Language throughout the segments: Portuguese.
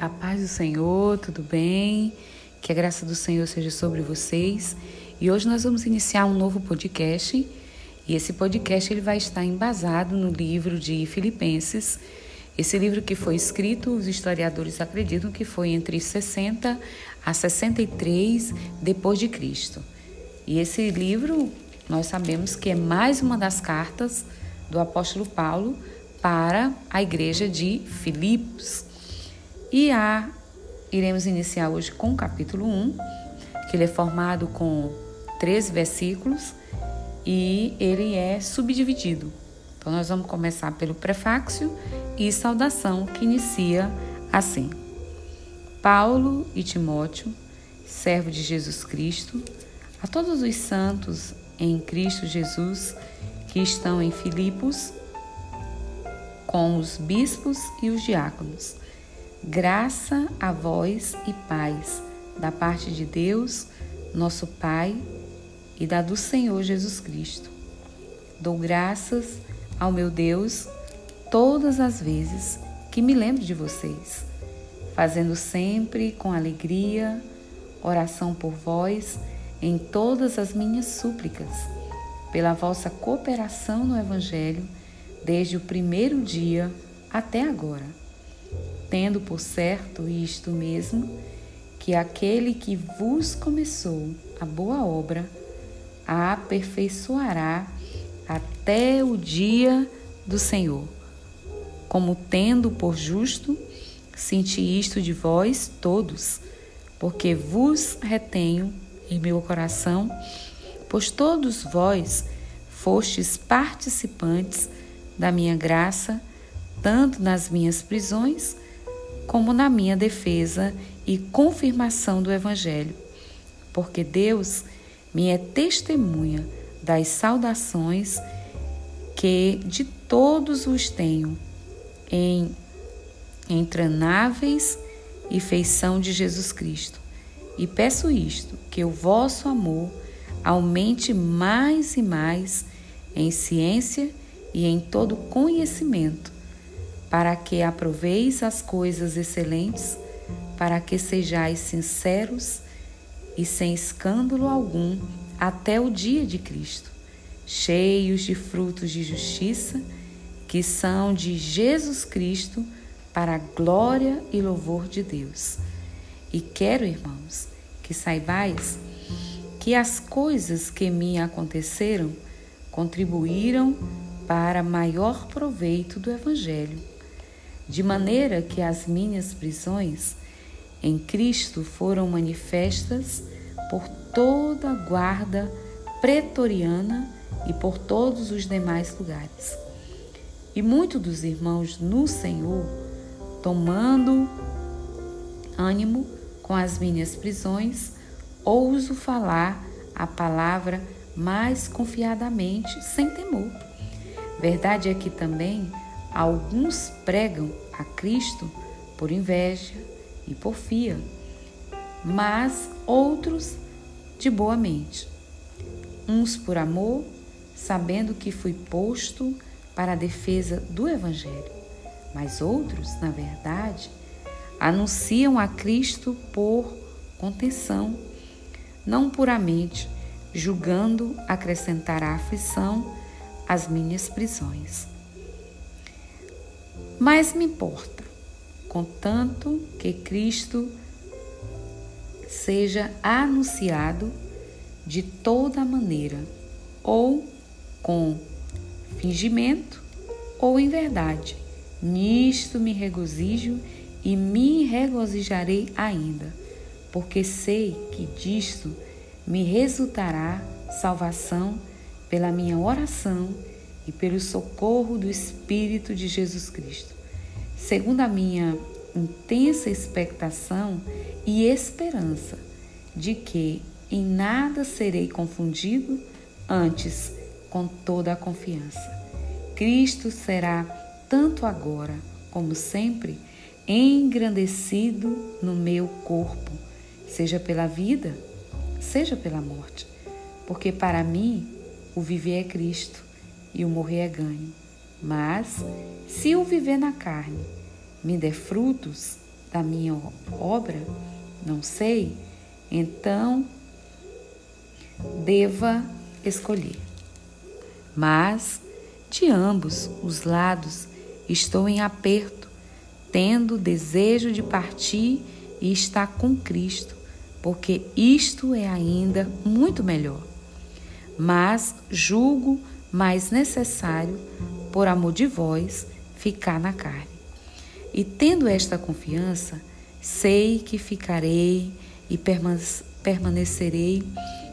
A paz do Senhor, tudo bem? Que a graça do Senhor seja sobre vocês. E hoje nós vamos iniciar um novo podcast. E esse podcast ele vai estar embasado no livro de Filipenses. Esse livro que foi escrito, os historiadores acreditam que foi entre 60 a 63 depois de Cristo. E esse livro, nós sabemos que é mais uma das cartas do apóstolo Paulo para a igreja de Filipos. E a, iremos iniciar hoje com o capítulo 1, que ele é formado com três versículos e ele é subdividido. Então, nós vamos começar pelo prefácio e saudação, que inicia assim: Paulo e Timóteo, servo de Jesus Cristo, a todos os santos em Cristo Jesus que estão em Filipos, com os bispos e os diáconos. Graça a vós e paz, da parte de Deus, nosso Pai, e da do Senhor Jesus Cristo. Dou graças ao meu Deus todas as vezes que me lembro de vocês, fazendo sempre com alegria oração por vós em todas as minhas súplicas, pela vossa cooperação no Evangelho, desde o primeiro dia até agora tendo por certo isto mesmo, que aquele que vos começou a boa obra a aperfeiçoará até o dia do Senhor. Como tendo por justo, senti isto de vós todos, porque vos retenho em meu coração, pois todos vós fostes participantes da minha graça, tanto nas minhas prisões, como na minha defesa e confirmação do Evangelho, porque Deus me é testemunha das saudações que de todos os tenho em entranáveis e feição de Jesus Cristo. E peço isto, que o vosso amor aumente mais e mais em ciência e em todo conhecimento, para que aproveis as coisas excelentes, para que sejais sinceros e sem escândalo algum até o dia de Cristo, cheios de frutos de justiça, que são de Jesus Cristo, para a glória e louvor de Deus. E quero, irmãos, que saibais que as coisas que me aconteceram contribuíram para maior proveito do Evangelho de maneira que as minhas prisões em Cristo foram manifestas por toda a guarda pretoriana e por todos os demais lugares. E muitos dos irmãos no Senhor, tomando ânimo com as minhas prisões, ouso falar a palavra mais confiadamente, sem temor. Verdade é que também Alguns pregam a Cristo por inveja e porfia, mas outros de boa mente. Uns por amor, sabendo que fui posto para a defesa do Evangelho, mas outros, na verdade, anunciam a Cristo por contenção, não puramente, julgando acrescentar a aflição às minhas prisões. Mas me importa, contanto que Cristo seja anunciado de toda maneira, ou com fingimento, ou em verdade. Nisto me regozijo e me regozijarei ainda, porque sei que disto me resultará salvação pela minha oração e pelo socorro do Espírito de Jesus Cristo. Segundo a minha intensa expectação e esperança de que em nada serei confundido, antes com toda a confiança. Cristo será, tanto agora como sempre, engrandecido no meu corpo, seja pela vida, seja pela morte, porque para mim o viver é Cristo e o morrer é ganho. Mas, se o viver na carne me der frutos, da minha obra? Não sei. Então, deva escolher. Mas, de ambos os lados, estou em aperto, tendo desejo de partir e estar com Cristo, porque isto é ainda muito melhor. Mas julgo mais necessário, por amor de vós, ficar na carne. E tendo esta confiança, sei que ficarei e permanecerei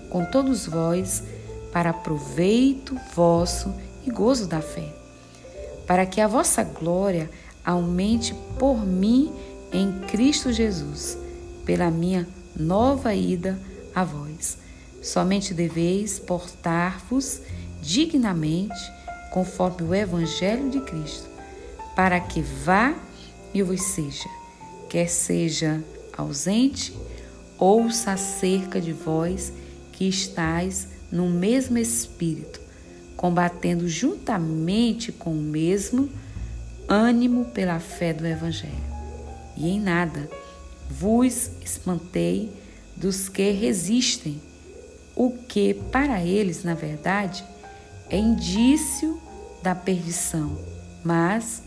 com todos vós para proveito vosso e gozo da fé, para que a vossa glória aumente por mim em Cristo Jesus, pela minha nova ida a vós. Somente deveis portar-vos dignamente conforme o Evangelho de Cristo, para que vá e vos seja, quer seja ausente, ouça acerca de vós que estáis no mesmo espírito, combatendo juntamente com o mesmo ânimo pela fé do Evangelho. E em nada vos espantei dos que resistem, o que para eles, na verdade, é indício da perdição, mas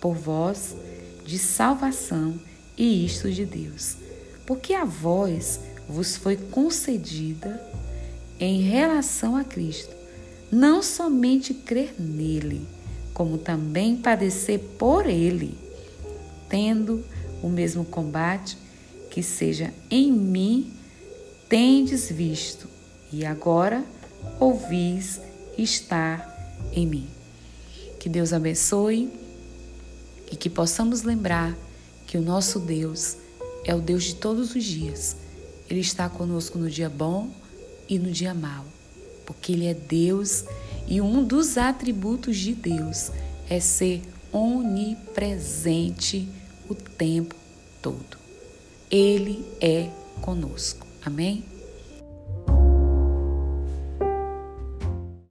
por vós de salvação e isto de Deus. Porque a vós vos foi concedida em relação a Cristo, não somente crer nele, como também padecer por ele, tendo o mesmo combate que seja em mim tendes visto, e agora ouvis estar em mim. Que Deus abençoe e que possamos lembrar que o nosso Deus é o Deus de todos os dias. Ele está conosco no dia bom e no dia mau, porque Ele é Deus e um dos atributos de Deus é ser onipresente o tempo todo. Ele é conosco. Amém?